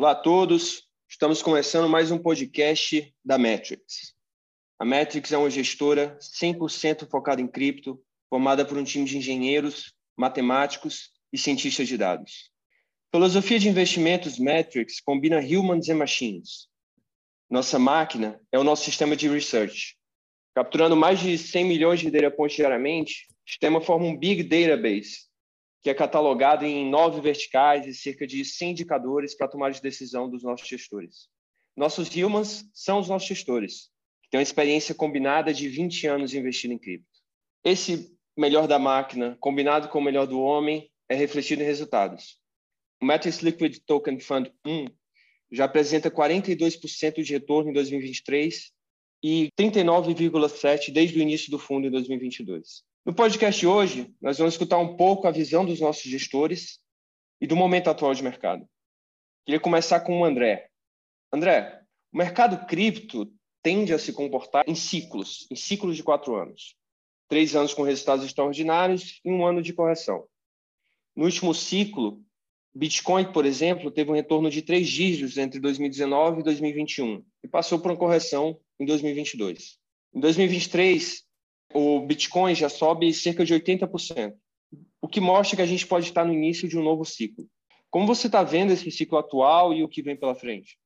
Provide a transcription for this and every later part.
Olá a todos, estamos começando mais um podcast da Metrics. A Metrics é uma gestora 100% focada em cripto, formada por um time de engenheiros, matemáticos e cientistas de dados. Filosofia de investimentos Metrics combina humans and machines. Nossa máquina é o nosso sistema de research. Capturando mais de 100 milhões de data points diariamente, o sistema forma um big database que é catalogado em nove verticais e cerca de 100 indicadores para tomar de decisão dos nossos gestores. Nossos humans são os nossos gestores, que têm uma experiência combinada de 20 anos investindo em cripto. Esse melhor da máquina, combinado com o melhor do homem, é refletido em resultados. O Matrix Liquid Token Fund 1 já apresenta 42% de retorno em 2023 e 39,7% desde o início do fundo em 2022. No podcast de hoje, nós vamos escutar um pouco a visão dos nossos gestores e do momento atual de mercado. Queria começar com o André. André, o mercado cripto tende a se comportar em ciclos, em ciclos de quatro anos. Três anos com resultados extraordinários e um ano de correção. No último ciclo, Bitcoin, por exemplo, teve um retorno de três dígitos entre 2019 e 2021 e passou por uma correção em 2022. Em 2023, o Bitcoin já sobe cerca de 80%, o que mostra que a gente pode estar no início de um novo ciclo. Como você está vendo esse ciclo atual e o que vem pela frente?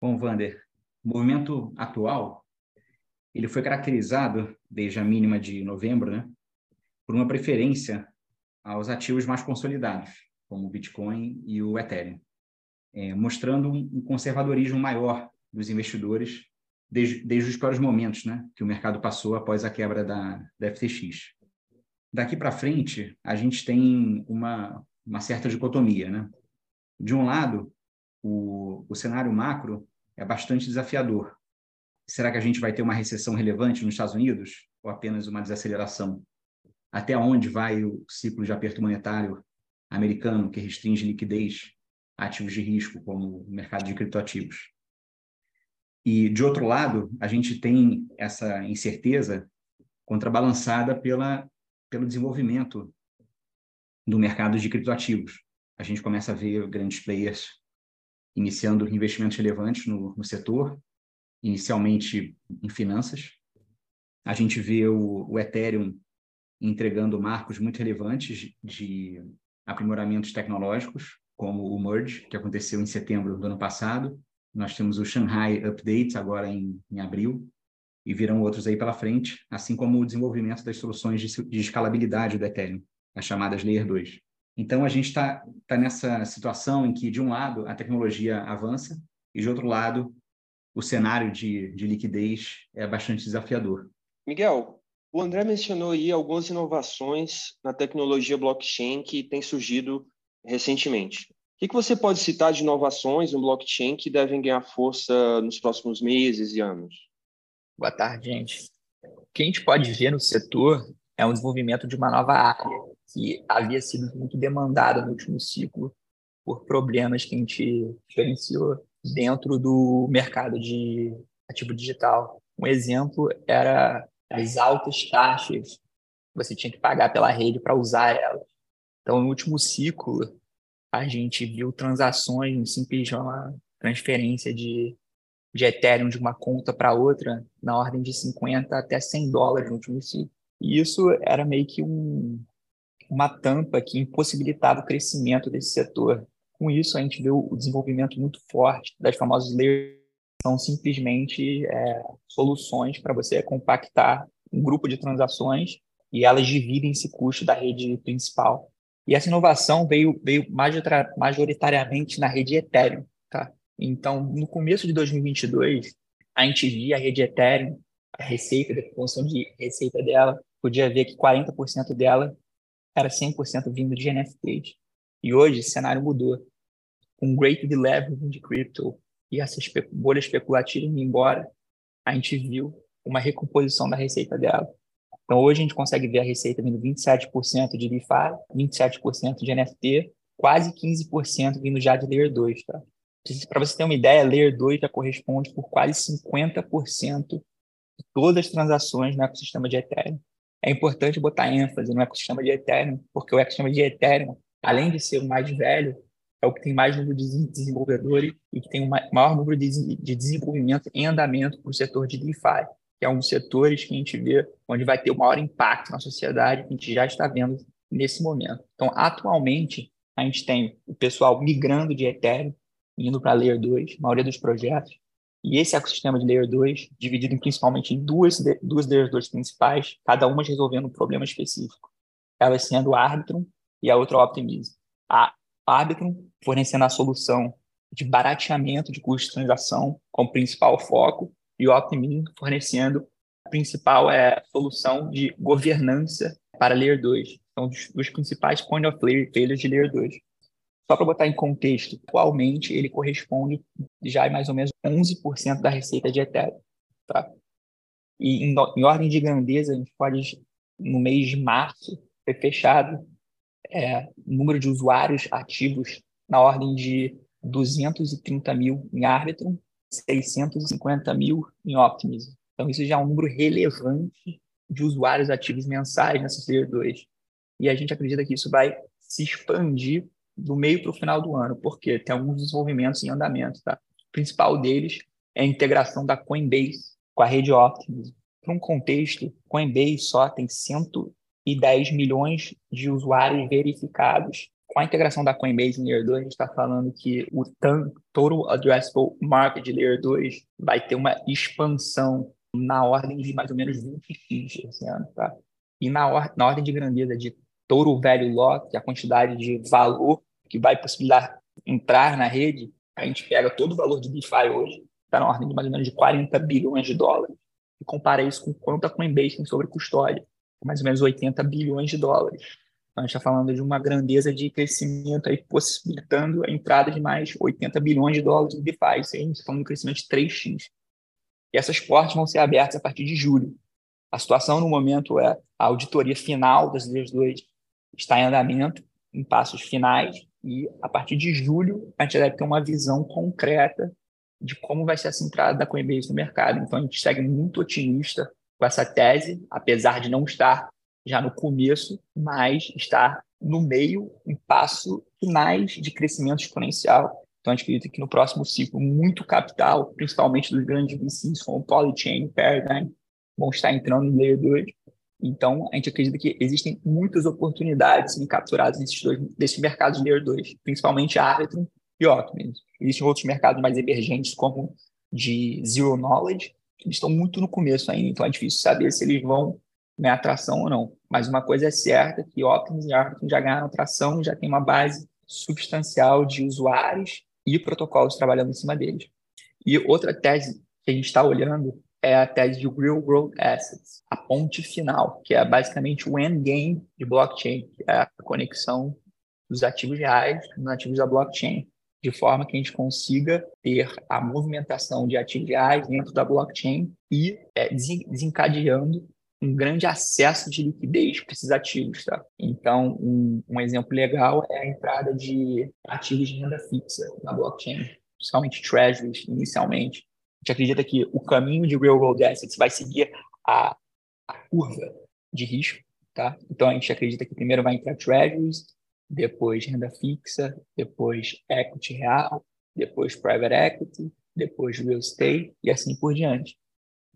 Bom, Vander, o movimento atual ele foi caracterizado, desde a mínima de novembro, né, por uma preferência aos ativos mais consolidados, como o Bitcoin e o Ethereum, é, mostrando um conservadorismo maior dos investidores desde, desde os piores momentos né, que o mercado passou após a quebra da, da FTX. Daqui para frente, a gente tem uma, uma certa dicotomia. Né? De um lado, o, o cenário macro é bastante desafiador. Será que a gente vai ter uma recessão relevante nos Estados Unidos ou apenas uma desaceleração? Até onde vai o ciclo de aperto monetário americano que restringe liquidez a ativos de risco, como o mercado de criptoativos? E, de outro lado, a gente tem essa incerteza contrabalançada pela, pelo desenvolvimento do mercado de criptoativos. A gente começa a ver grandes players iniciando investimentos relevantes no, no setor, inicialmente em finanças. A gente vê o, o Ethereum entregando marcos muito relevantes de aprimoramentos tecnológicos, como o Merge, que aconteceu em setembro do ano passado, nós temos o Shanghai Update agora em, em abril, e virão outros aí pela frente, assim como o desenvolvimento das soluções de, de escalabilidade do Ethereum, as chamadas Layer 2. Então, a gente está tá nessa situação em que, de um lado, a tecnologia avança, e, de outro lado, o cenário de, de liquidez é bastante desafiador. Miguel, o André mencionou aí algumas inovações na tecnologia blockchain que tem surgido recentemente que, que você pode citar de inovações no blockchain que devem ganhar força nos próximos meses e anos? Boa tarde, gente. O que a gente pode ver no setor é um desenvolvimento de uma nova área que havia sido muito demandada no último ciclo por problemas que a gente experienciou dentro do mercado de ativo digital. Um exemplo era as altas taxas que você tinha que pagar pela rede para usar ela. Então, no último ciclo, a gente viu transações simples uma transferência de, de Ethereum de uma conta para outra na ordem de 50 até 100 dólares no último ciclo. E isso era meio que um, uma tampa que impossibilitava o crescimento desse setor. Com isso, a gente viu o desenvolvimento muito forte das famosas layers, são simplesmente é, soluções para você compactar um grupo de transações e elas dividem esse custo da rede principal. E essa inovação veio, veio majoritariamente na rede Ethereum. Tá? Então, no começo de 2022, a gente via a rede Ethereum, a receita, a função de receita dela, podia ver que 40% dela era 100% vindo de NFTs. E hoje esse cenário mudou. Com great deleveraging de crypto e essa espe bolha especulativa indo embora, a gente viu uma recomposição da receita dela. Então, hoje a gente consegue ver a receita vindo 27% de DeFi, 27% de NFT, quase 15% vindo já de Layer 2. Tá? Para você ter uma ideia, Layer 2 já corresponde por quase 50% de todas as transações no ecossistema de Ethereum. É importante botar ênfase no ecossistema de Ethereum, porque o ecossistema de Ethereum, além de ser o mais velho, é o que tem mais número de desenvolvedores e que tem o maior número de desenvolvimento em andamento para o setor de DeFi, que é um dos setores que a gente vê onde vai ter o maior impacto na sociedade, que a gente já está vendo nesse momento. Então, atualmente, a gente tem o pessoal migrando de Ethereum, indo para Layer 2, a maioria dos projetos, e esse ecossistema de Layer 2, dividido principalmente em duas, duas Layer 2 principais, cada uma resolvendo um problema específico. Elas sendo a Arbitrum e a outra Optimism. A Arbitrum fornecendo a solução de barateamento de custo de transação como principal foco, e o Optimism fornecendo a principal é, solução de governança para Layer 2. São os, os principais point of failure de Layer 2. Só para botar em contexto, atualmente ele corresponde já a mais ou menos 11% da receita de Ethereum. Tá? E em, em, ordem de grandeza, a gente pode, no mês de março, ter fechado é, número de usuários ativos na ordem de 230 mil em Arbitrum, 650 mil em Optimism. Então, isso já é um número relevante de usuários ativos mensais nessa Layer 2. E a gente acredita que isso vai se expandir do meio para o final do ano, porque tem alguns desenvolvimentos em andamento. Tá? O principal deles é a integração da Coinbase com a rede Optimus. Para um contexto, Coinbase só tem 110 milhões de usuários verificados. Com a integração da Coinbase em Layer 2, a gente está falando que o TAM, Total Addressable Market de Layer 2, vai ter uma expansão na ordem de mais ou menos 20x esse ano. Tá? E na, or na ordem de grandeza de total value lock, é a quantidade de valor que vai possibilitar entrar na rede, a gente pega todo o valor de DeFi hoje, está na ordem de mais ou menos de 40 bilhões de dólares, e compara isso com quanto a Coinbase tem sobre custódia, mais ou menos 80 bilhões de dólares. Então, a gente está falando de uma grandeza de crescimento aí, possibilitando a entrada de mais 80 bilhões de dólares em DeFi. Isso aí, a gente está falando de um crescimento de 3x. E essas portas vão ser abertas a partir de julho. A situação no momento é a auditoria final das leis 2 está em andamento, em passos finais, e a partir de julho a gente deve ter uma visão concreta de como vai ser essa entrada da Coinbase no mercado. Então a gente segue muito otimista com essa tese, apesar de não estar já no começo, mas estar no meio, em passo finais de crescimento exponencial. Então a gente acredita que no próximo ciclo, muito capital, principalmente dos grandes VCs como Polychain, Paradigm, vão estar entrando no Layer 2 então, a gente acredita que existem muitas oportunidades sendo capturadas nesses dois, desses mercados Layer 2, principalmente Arbitrum e Optimus. Existem outros mercados mais emergentes, como de Zero Knowledge, eles estão muito no começo ainda, então é difícil saber se eles vão ganhar atração ou não. Mas uma coisa é certa, que Optimus e Arbitrum já ganharam atração já tem uma base substancial de usuários e protocolos trabalhando em cima deles. E outra tese que a gente está olhando é a tese de Real World Assets, a ponte final, que é basicamente o endgame de blockchain, que é a conexão dos ativos reais nos ativos da blockchain, de forma que a gente consiga ter a movimentação de ativos reais dentro da blockchain e é, desencadeando um grande acesso de liquidez para esses ativos. Tá? Então, um, um exemplo legal é a entrada de ativos de renda fixa na blockchain, principalmente treasuries, inicialmente, gente acredita que o caminho de real world assets vai seguir a, a curva de risco, tá? Então a gente acredita que primeiro vai entrar treasuries, depois renda fixa, depois equity real, depois private equity, depois real estate e assim por diante.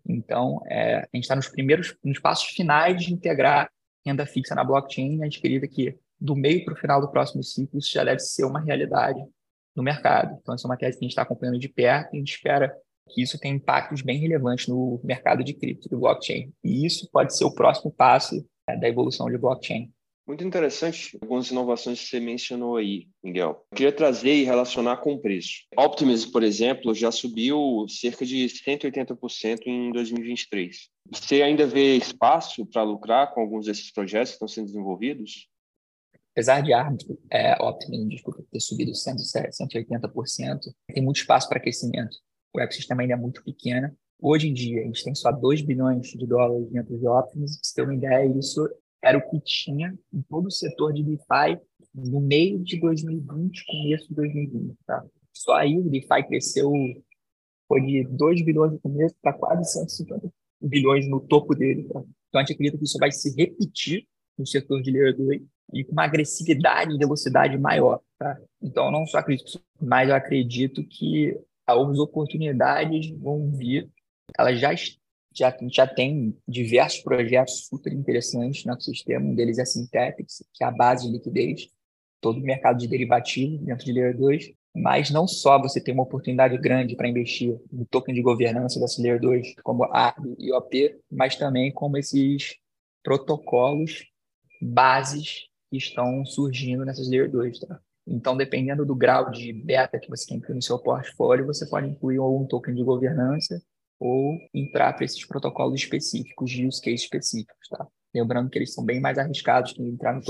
Então, é, a gente está nos primeiros, nos passos finais de integrar renda fixa na blockchain. A gente acredita que do meio para o final do próximo ciclo isso já deve ser uma realidade no mercado. Então, essa é uma tese que a gente está acompanhando de perto e a gente espera que isso tem impactos bem relevantes no mercado de cripto, do blockchain. E isso pode ser o próximo passo né, da evolução de blockchain. Muito interessante algumas inovações que você mencionou aí, Miguel. Eu queria trazer e relacionar com o preço. Optimus, por exemplo, já subiu cerca de 180% em 2023. Você ainda vê espaço para lucrar com alguns desses projetos que estão sendo desenvolvidos? Apesar de árbitro, é, Optimus, desculpa, ter subido 180%, tem muito espaço para crescimento o ecossistema ainda é muito pequeno. Hoje em dia, a gente tem só 2 bilhões de dólares dentro de Optimus. Para você ter uma ideia, isso era o que tinha em todo o setor de DeFi no meio de 2020, começo de 2020. Tá? Só aí o DeFi cresceu, foi de 2 bilhões no começo para quase 150 bilhões no topo dele. Tá? Então a gente acredita que isso vai se repetir no setor de Layer 2 e com uma agressividade e velocidade maior. Tá? Então, eu não só acredito, mas eu acredito que as oportunidades vão vir, elas já, já, já tem diversos projetos super interessantes no ecossistema, um deles é a Synthetics, que é a base de liquidez, todo o mercado de derivativo dentro de Layer 2, mas não só você tem uma oportunidade grande para investir no token de governança da Layer 2, como ARB e OP, mas também como esses protocolos, bases que estão surgindo nessas Layer 2, tá? Então, dependendo do grau de beta que você tem no seu portfólio, você pode incluir algum token de governança ou entrar para esses protocolos específicos, de use case específicos, tá? Lembrando que eles são bem mais arriscados que entrar no,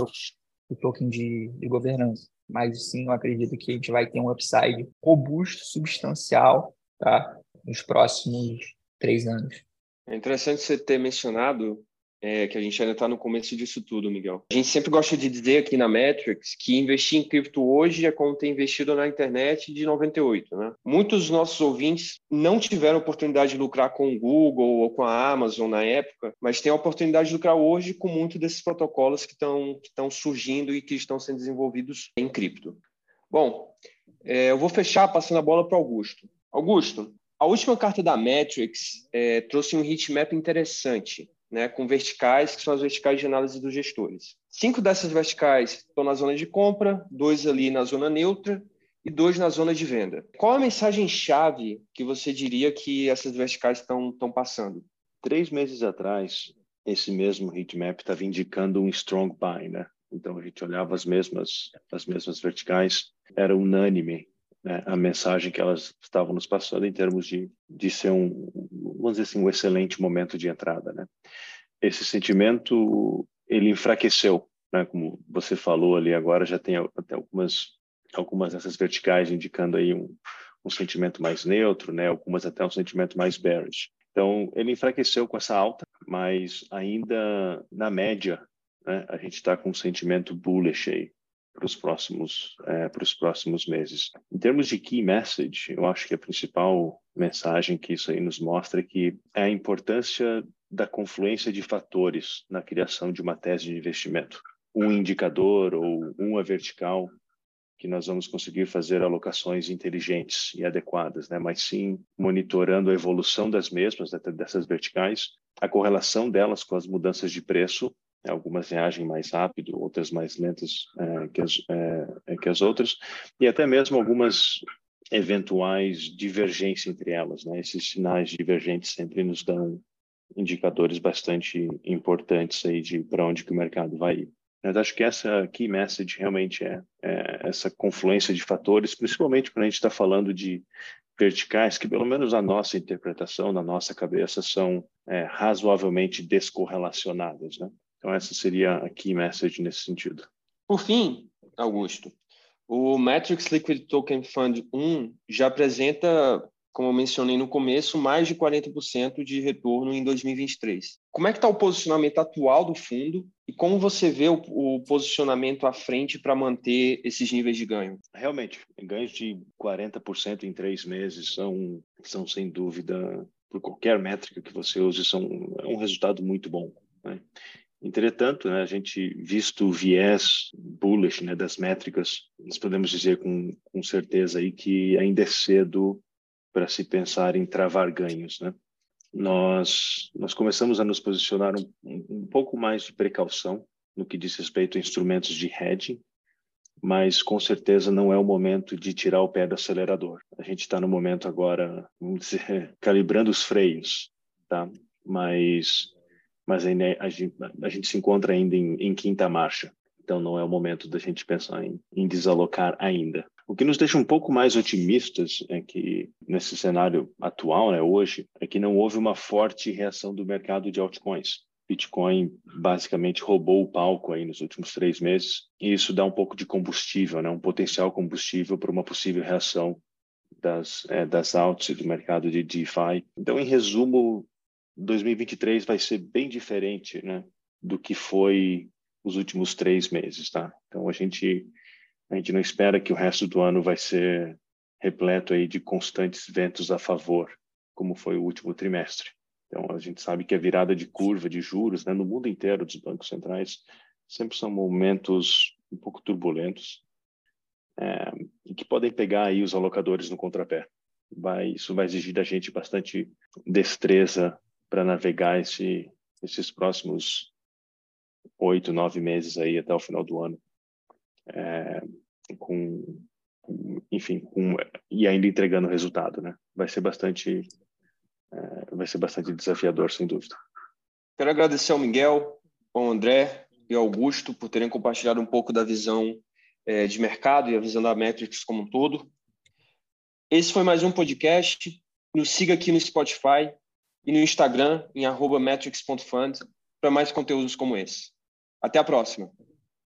no token de, de governança. Mas sim, eu acredito que a gente vai ter um upside robusto, substancial, tá? Nos próximos três anos. É interessante você ter mencionado é, que a gente ainda está no começo disso tudo, Miguel. A gente sempre gosta de dizer aqui na Metrics que investir em cripto hoje é como ter investido na internet de 98, né? Muitos dos nossos ouvintes não tiveram oportunidade de lucrar com o Google ou com a Amazon na época, mas têm a oportunidade de lucrar hoje com muitos desses protocolos que estão surgindo e que estão sendo desenvolvidos em cripto. Bom, é, eu vou fechar passando a bola para Augusto. Augusto, a última carta da Metrics é, trouxe um heatmap interessante né, com verticais, que são as verticais de análise dos gestores. Cinco dessas verticais estão na zona de compra, dois ali na zona neutra e dois na zona de venda. Qual a mensagem-chave que você diria que essas verticais estão, estão passando? Três meses atrás, esse mesmo heatmap estava indicando um strong buy, né? Então a gente olhava as mesmas as mesmas verticais, era unânime né, a mensagem que elas estavam nos passando em termos de, de ser um, vamos dizer assim, um excelente momento de entrada, né? Esse sentimento, ele enfraqueceu, né? Como você falou ali agora, já tem até algumas, algumas dessas verticais indicando aí um, um sentimento mais neutro, né? Algumas até um sentimento mais bearish. Então, ele enfraqueceu com essa alta, mas ainda na média, né, a gente está com um sentimento bullish aí para os próximos é, para os próximos meses. Em termos de key message, eu acho que a principal mensagem que isso aí nos mostra é que é a importância da confluência de fatores na criação de uma tese de investimento. Um indicador ou uma vertical que nós vamos conseguir fazer alocações inteligentes e adequadas, né? Mas sim monitorando a evolução das mesmas dessas verticais, a correlação delas com as mudanças de preço algumas reagem mais rápido, outras mais lentas é, que, as, é, que as outras, e até mesmo algumas eventuais divergências entre elas. Né? Esses sinais divergentes sempre nos dão indicadores bastante importantes aí de para onde que o mercado vai ir. Mas acho que essa key message realmente é, é essa confluência de fatores, principalmente quando a gente está falando de verticais que, pelo menos na nossa interpretação, na nossa cabeça, são é, razoavelmente descorrelacionadas. Né? Então, essa seria a key message nesse sentido. Por fim, Augusto, o Matrix Liquid Token Fund 1 já apresenta, como eu mencionei no começo, mais de 40% de retorno em 2023. Como é que está o posicionamento atual do fundo e como você vê o, o posicionamento à frente para manter esses níveis de ganho? Realmente, ganhos de 40% em três meses são, são sem dúvida, por qualquer métrica que você use, são, é um resultado muito bom. Né? Entretanto, né, a gente, visto o viés bullish né, das métricas, nós podemos dizer com, com certeza aí que ainda é cedo para se pensar em travar ganhos. Né? Nós, nós começamos a nos posicionar um, um pouco mais de precaução no que diz respeito a instrumentos de hedging, mas com certeza não é o momento de tirar o pé do acelerador. A gente está no momento agora, vamos dizer, calibrando os freios, tá? Mas mas ainda a gente, a gente se encontra ainda em, em, quinta marcha. Então não é o momento da gente pensar em, em desalocar ainda. O que nos deixa um pouco mais otimistas é que nesse cenário atual, né, hoje, é que não houve uma forte reação do mercado de altcoins. Bitcoin basicamente roubou o palco aí nos últimos três meses e isso dá um pouco de combustível, né, um potencial combustível para uma possível reação das, é, das alts e do mercado de DeFi. Então, em resumo, 2023 vai ser bem diferente, né, do que foi os últimos três meses, tá? Então a gente a gente não espera que o resto do ano vai ser repleto aí de constantes ventos a favor, como foi o último trimestre. Então a gente sabe que a virada de curva de juros, né, no mundo inteiro dos bancos centrais sempre são momentos um pouco turbulentos é, e que podem pegar aí os alocadores no contrapé. Vai, isso vai exigir da gente bastante destreza para navegar esse, esses próximos oito, nove meses aí até o final do ano, é, com, enfim, com, e ainda entregando resultado, né? Vai ser bastante, é, vai ser bastante desafiador, sem dúvida. Quero agradecer ao Miguel, ao André e ao Augusto por terem compartilhado um pouco da visão é, de mercado e a visão da Metrics como um todo. Esse foi mais um podcast. Nos siga aqui no Spotify e no Instagram em metrics.fund para mais conteúdos como esse. Até a próxima.